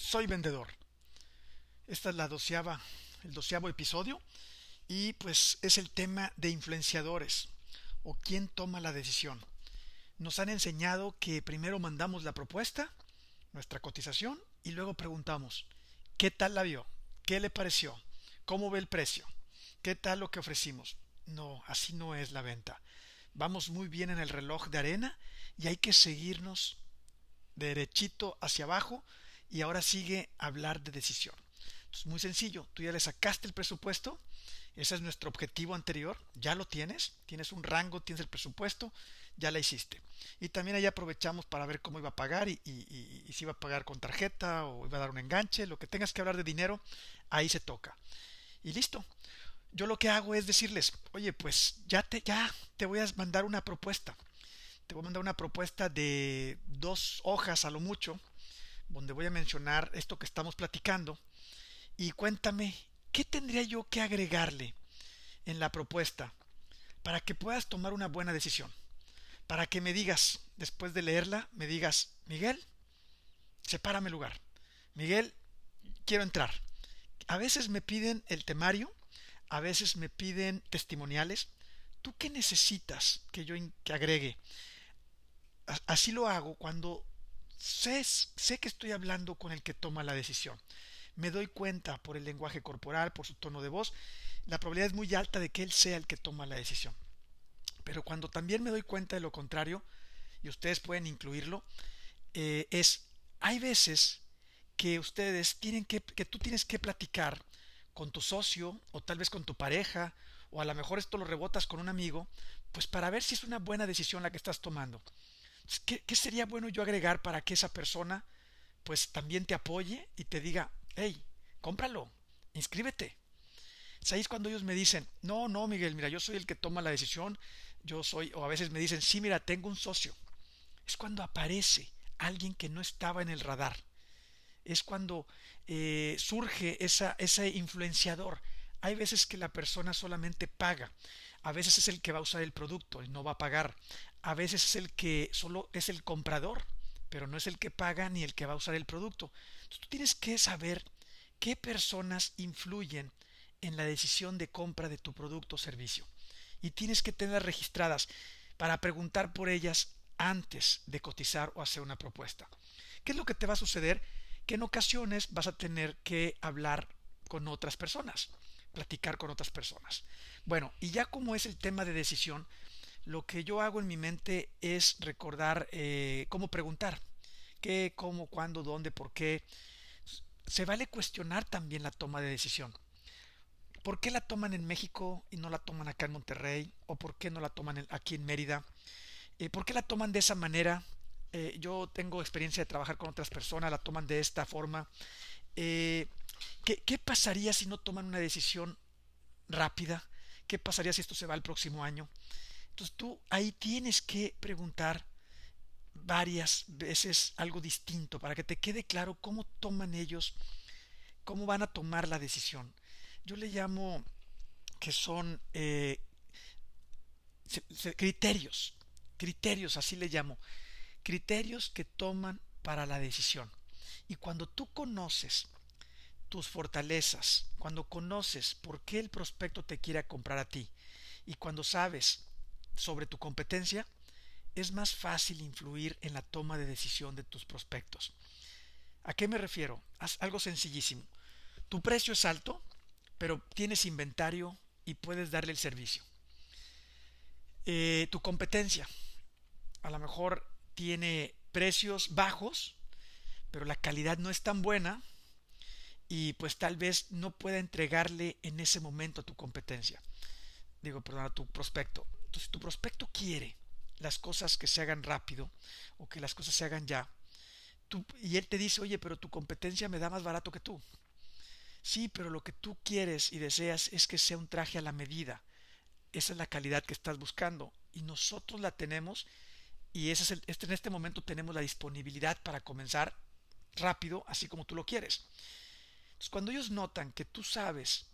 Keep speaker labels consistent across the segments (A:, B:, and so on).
A: soy vendedor. Esta es la doceava, el doceavo episodio y pues es el tema de influenciadores o quién toma la decisión. Nos han enseñado que primero mandamos la propuesta, nuestra cotización y luego preguntamos, ¿qué tal la vio? ¿Qué le pareció? ¿Cómo ve el precio? ¿Qué tal lo que ofrecimos? No, así no es la venta. Vamos muy bien en el reloj de arena y hay que seguirnos derechito hacia abajo y ahora sigue hablar de decisión. Muy sencillo, tú ya le sacaste el presupuesto, ese es nuestro objetivo anterior, ya lo tienes, tienes un rango, tienes el presupuesto, ya la hiciste. Y también ahí aprovechamos para ver cómo iba a pagar y, y, si iba a pagar con tarjeta o iba a dar un enganche, lo que tengas que hablar de dinero, ahí se toca. Y listo. Yo lo que hago es decirles, oye, pues ya te, ya te voy a mandar una propuesta. Te voy a mandar una propuesta de dos hojas a lo mucho, donde voy a mencionar esto que estamos platicando. Y cuéntame, ¿qué tendría yo que agregarle en la propuesta para que puedas tomar una buena decisión? Para que me digas, después de leerla, me digas, Miguel, sepárame el lugar. Miguel, quiero entrar. A veces me piden el temario, a veces me piden testimoniales. ¿Tú qué necesitas que yo que agregue? Así lo hago cuando sé, que estoy hablando con el que toma la decisión. Me doy cuenta por el lenguaje corporal, por su tono de voz, la probabilidad es muy alta de que él sea el que toma la decisión. Pero cuando también me doy cuenta de lo contrario, y ustedes pueden incluirlo, eh, es, hay veces que ustedes tienen que, que tú tienes que platicar con tu socio o tal vez con tu pareja o a lo mejor esto lo rebotas con un amigo, pues para ver si es una buena decisión la que estás tomando. ¿Qué, sería bueno yo agregar para que esa persona pues también te apoye y te diga, hey, cómpralo, inscríbete? Es cuando ellos me dicen, no, no, Miguel, mira, yo soy el que toma la decisión, yo soy, o a veces me dicen, sí, mira, tengo un socio. Es cuando aparece alguien que no estaba en el radar es cuando eh, surge ese influenciador. Hay veces que la persona solamente paga, a veces es el que va a usar el producto y no va a pagar, a veces es el que solo es el comprador, pero no es el que paga ni el que va a usar el producto. Tú tienes que saber qué personas influyen en la decisión de compra de tu producto o servicio y tienes que tenerlas registradas para preguntar por ellas antes de cotizar o hacer una propuesta. ¿Qué es lo que te va a suceder? que en ocasiones vas a tener que hablar con otras personas, platicar con otras personas. Bueno, y ya como es el tema de decisión, lo que yo hago en mi mente es recordar eh, cómo preguntar, qué, cómo, cuándo, dónde, por qué. Se vale cuestionar también la toma de decisión. ¿Por qué la toman en México y no la toman acá en Monterrey? ¿O por qué no la toman aquí en Mérida? Eh, ¿Por qué la toman de esa manera eh, yo tengo experiencia de trabajar con otras personas, la toman de esta forma. Eh, ¿qué, pasaría si no toman una decisión rápida? ¿Qué pasaría si esto se va al próximo año? Entonces tú ahí tienes que preguntar varias veces algo distinto para que te quede claro cómo toman ellos, cómo van a tomar la decisión. Yo le llamo que son eh, criterios, criterios, así le llamo criterios que toman para la decisión. Y cuando tú conoces tus fortalezas, cuando conoces por qué el prospecto te quiere comprar a ti y cuando sabes sobre tu competencia, es más fácil influir en la toma de decisión de tus prospectos. ¿A qué me refiero? Haz algo sencillísimo. Tu precio es alto, pero tienes inventario y puedes darle el servicio. Eh, tu competencia. A lo mejor tiene precios bajos, pero la calidad no es tan buena y pues tal vez no pueda entregarle en ese momento a tu competencia. Digo, perdón, a tu prospecto. Entonces, si tu prospecto quiere las cosas que se hagan rápido o que las cosas se hagan ya, tú, y él te dice, oye, pero tu competencia me da más barato que tú. Sí, pero lo que tú quieres y deseas es que sea un traje a la medida. Esa es la calidad que estás buscando y nosotros la tenemos y este, en este momento tenemos la disponibilidad para comenzar rápido, así como tú lo quieres. Entonces, cuando ellos notan que tú sabes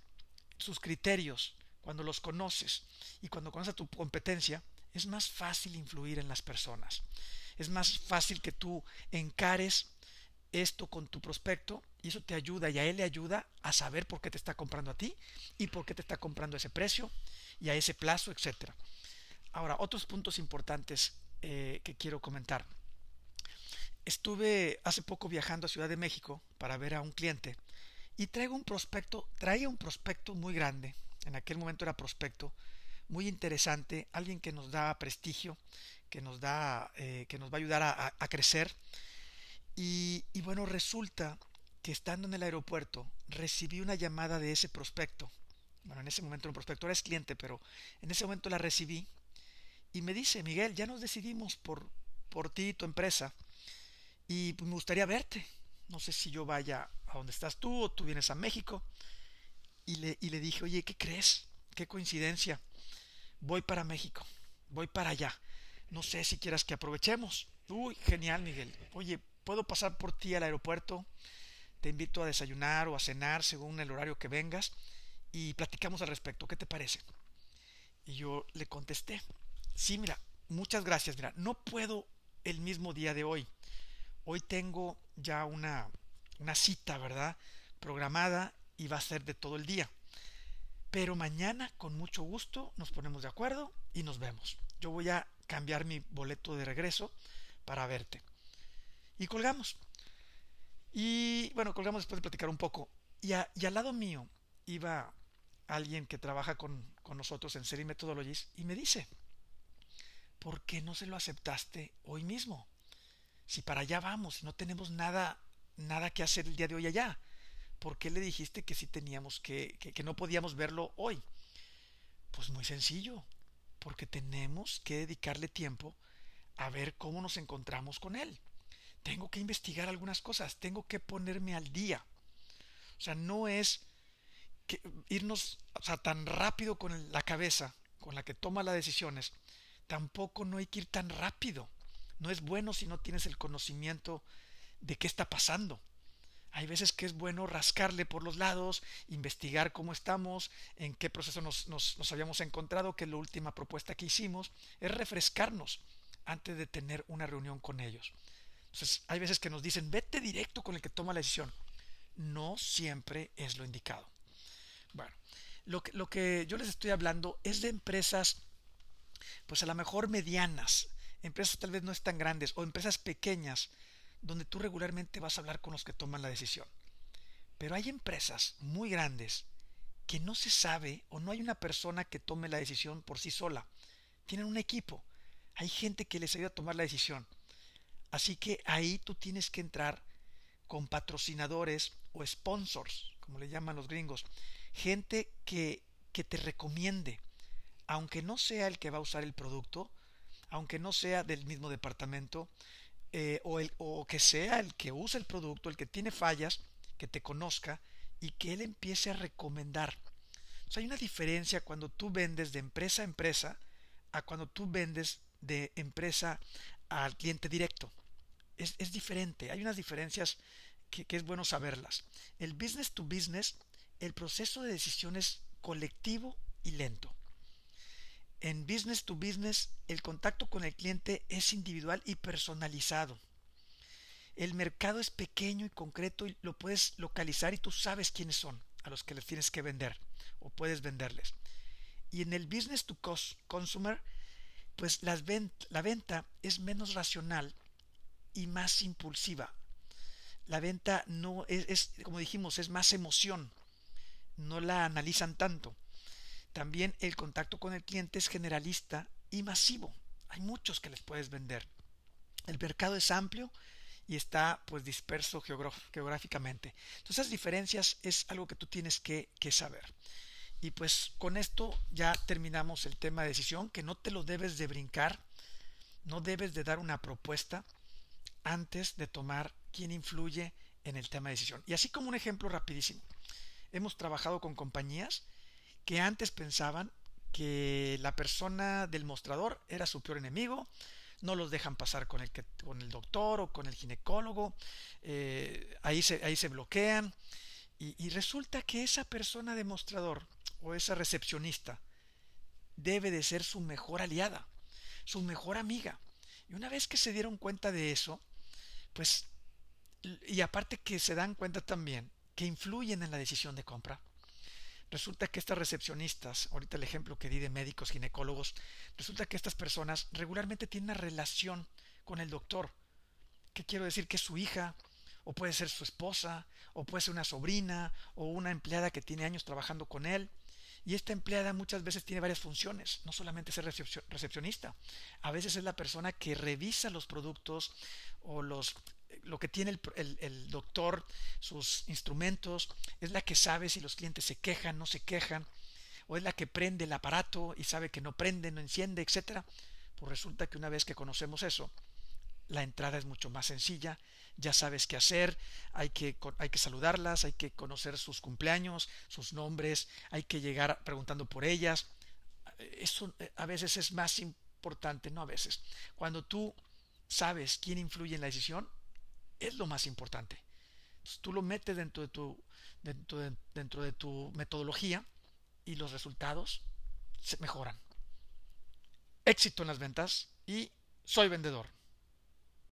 A: sus criterios, cuando los conoces y cuando conoces tu competencia, es más fácil influir en las personas. Es más fácil que tú encares esto con tu prospecto y eso te ayuda y a él le ayuda a saber por qué te está comprando a ti y por qué te está comprando a ese precio y a ese plazo, etcétera. Ahora, otros puntos importantes eh, que quiero comentar. Estuve hace poco viajando a Ciudad de México para ver a un cliente y traigo un prospecto, traía un prospecto muy grande, en aquel momento era prospecto, muy interesante, alguien que nos da prestigio, que nos da, eh, que nos va a ayudar a, crecer. Y, bueno, resulta que estando en el aeropuerto recibí una llamada de ese prospecto. Bueno, en ese momento el prospecto era cliente, pero en ese momento la recibí y me dice, Miguel, ya nos decidimos por, por ti y tu empresa y pues, me gustaría verte. No sé si yo vaya a donde estás tú o tú vienes a México. Y le, y le dije, oye, ¿qué crees? Qué coincidencia. Voy para México. Voy para allá. No sé si quieras que aprovechemos. Uy, genial, Miguel. Oye, ¿puedo pasar por ti al aeropuerto? Te invito a desayunar o a cenar según el horario que vengas y platicamos al respecto. ¿Qué te parece? Y yo le contesté, sí, mira, muchas gracias. Mira, no puedo el mismo día de hoy hoy tengo ya una, una cita, ¿verdad? Programada y va a ser de todo el día. Pero mañana, con mucho gusto, nos ponemos de acuerdo y nos vemos. Yo voy a cambiar mi boleto de regreso para verte. Y colgamos. Y bueno, colgamos después de platicar un poco. Y, y al lado mío iba alguien que trabaja con, con nosotros en Serie Methodologies y me dice, ¿por qué no se lo aceptaste hoy mismo? Si para allá vamos no tenemos nada, nada que hacer el día de hoy allá, ¿por qué le dijiste que sí teníamos que, que, no podíamos verlo hoy? Pues muy sencillo, porque tenemos que dedicarle tiempo a ver cómo nos encontramos con él. Tengo que investigar algunas cosas, tengo que ponerme al día. O sea, no es que irnos tan rápido con la cabeza con la que toma las decisiones, tampoco no hay que ir tan rápido. No es bueno si no tienes el conocimiento de qué está pasando. Hay veces que es bueno rascarle por los lados, investigar cómo estamos, en qué proceso nos, habíamos encontrado, que la última propuesta que hicimos, es refrescarnos antes de tener una reunión con ellos. Entonces, hay veces que nos dicen, vete directo con el que toma la decisión. No siempre es lo indicado. Bueno, lo que, yo les estoy hablando es de empresas, pues a lo mejor medianas, empresas tal vez no es tan grandes o empresas pequeñas donde tú regularmente vas a hablar con los que toman la decisión. Pero hay empresas muy grandes que no se sabe o no hay una persona que tome la decisión por sí sola. Tienen un equipo. Hay gente que les ayuda a tomar la decisión. Así que ahí tú tienes que entrar con patrocinadores o sponsors, como le llaman los gringos. Gente que, que te recomiende, aunque no sea el que va a usar el producto, aunque no sea del mismo departamento, eh, o, el, o que sea el que usa el producto, el que tiene fallas, que te conozca y que él empiece a recomendar. hay una diferencia cuando tú vendes de empresa a empresa a cuando tú vendes de empresa al cliente directo. Es, es diferente, hay unas diferencias que, que es bueno saberlas. El business to business, el proceso de decisión es colectivo y lento. En business to business, el contacto con el cliente es individual y personalizado. El mercado es pequeño y concreto y lo puedes localizar y tú sabes quiénes son a los que les tienes que vender o puedes venderles. Y en el business to consumer, pues la venta es menos racional y más impulsiva. La venta no es, es, como dijimos, es más emoción. No la analizan tanto. También el contacto con el cliente es generalista y masivo. Hay muchos que les puedes vender. El mercado es amplio y está pues disperso geográficamente. Entonces esas diferencias es algo que tú tienes que, que saber. Y pues con esto ya terminamos el tema de decisión, que no te lo debes de brincar, no debes de dar una propuesta antes de tomar quién influye en el tema de decisión. Y así como un ejemplo rapidísimo, hemos trabajado con compañías que antes pensaban que la persona del mostrador era su peor enemigo, no los dejan pasar con el, con el doctor o con el ginecólogo, eh, ahí, se, ahí se bloquean y, resulta que esa persona de mostrador o esa recepcionista debe de ser su mejor aliada, su mejor amiga. Y una vez que se dieron cuenta de eso, pues y aparte que se dan cuenta también que influyen en la decisión de compra. Resulta que estas recepcionistas, ahorita el ejemplo que di de médicos, ginecólogos, resulta que estas personas regularmente tienen una relación con el doctor. ¿Qué quiero decir? Que es su hija, o puede ser su esposa, o puede ser una sobrina, o una empleada que tiene años trabajando con él. Y esta empleada muchas veces tiene varias funciones, no solamente ser recepcionista. A veces es la persona que revisa los productos o los lo que tiene el, doctor, sus instrumentos, es la que sabe si los clientes se quejan, no se quejan, o es la que prende el aparato y sabe que no prende, no enciende, etcétera. Pues resulta que una vez que conocemos eso, la entrada es mucho más sencilla, ya sabes qué hacer, hay que, hay que saludarlas, hay que conocer sus cumpleaños, sus nombres, hay que llegar preguntando por ellas. Eso a veces es más importante, no a veces. Cuando tú sabes quién influye en la decisión, es lo más importante. tú lo metes dentro de tu, dentro de, dentro de tu metodología y los resultados se mejoran. Éxito en las ventas y soy vendedor.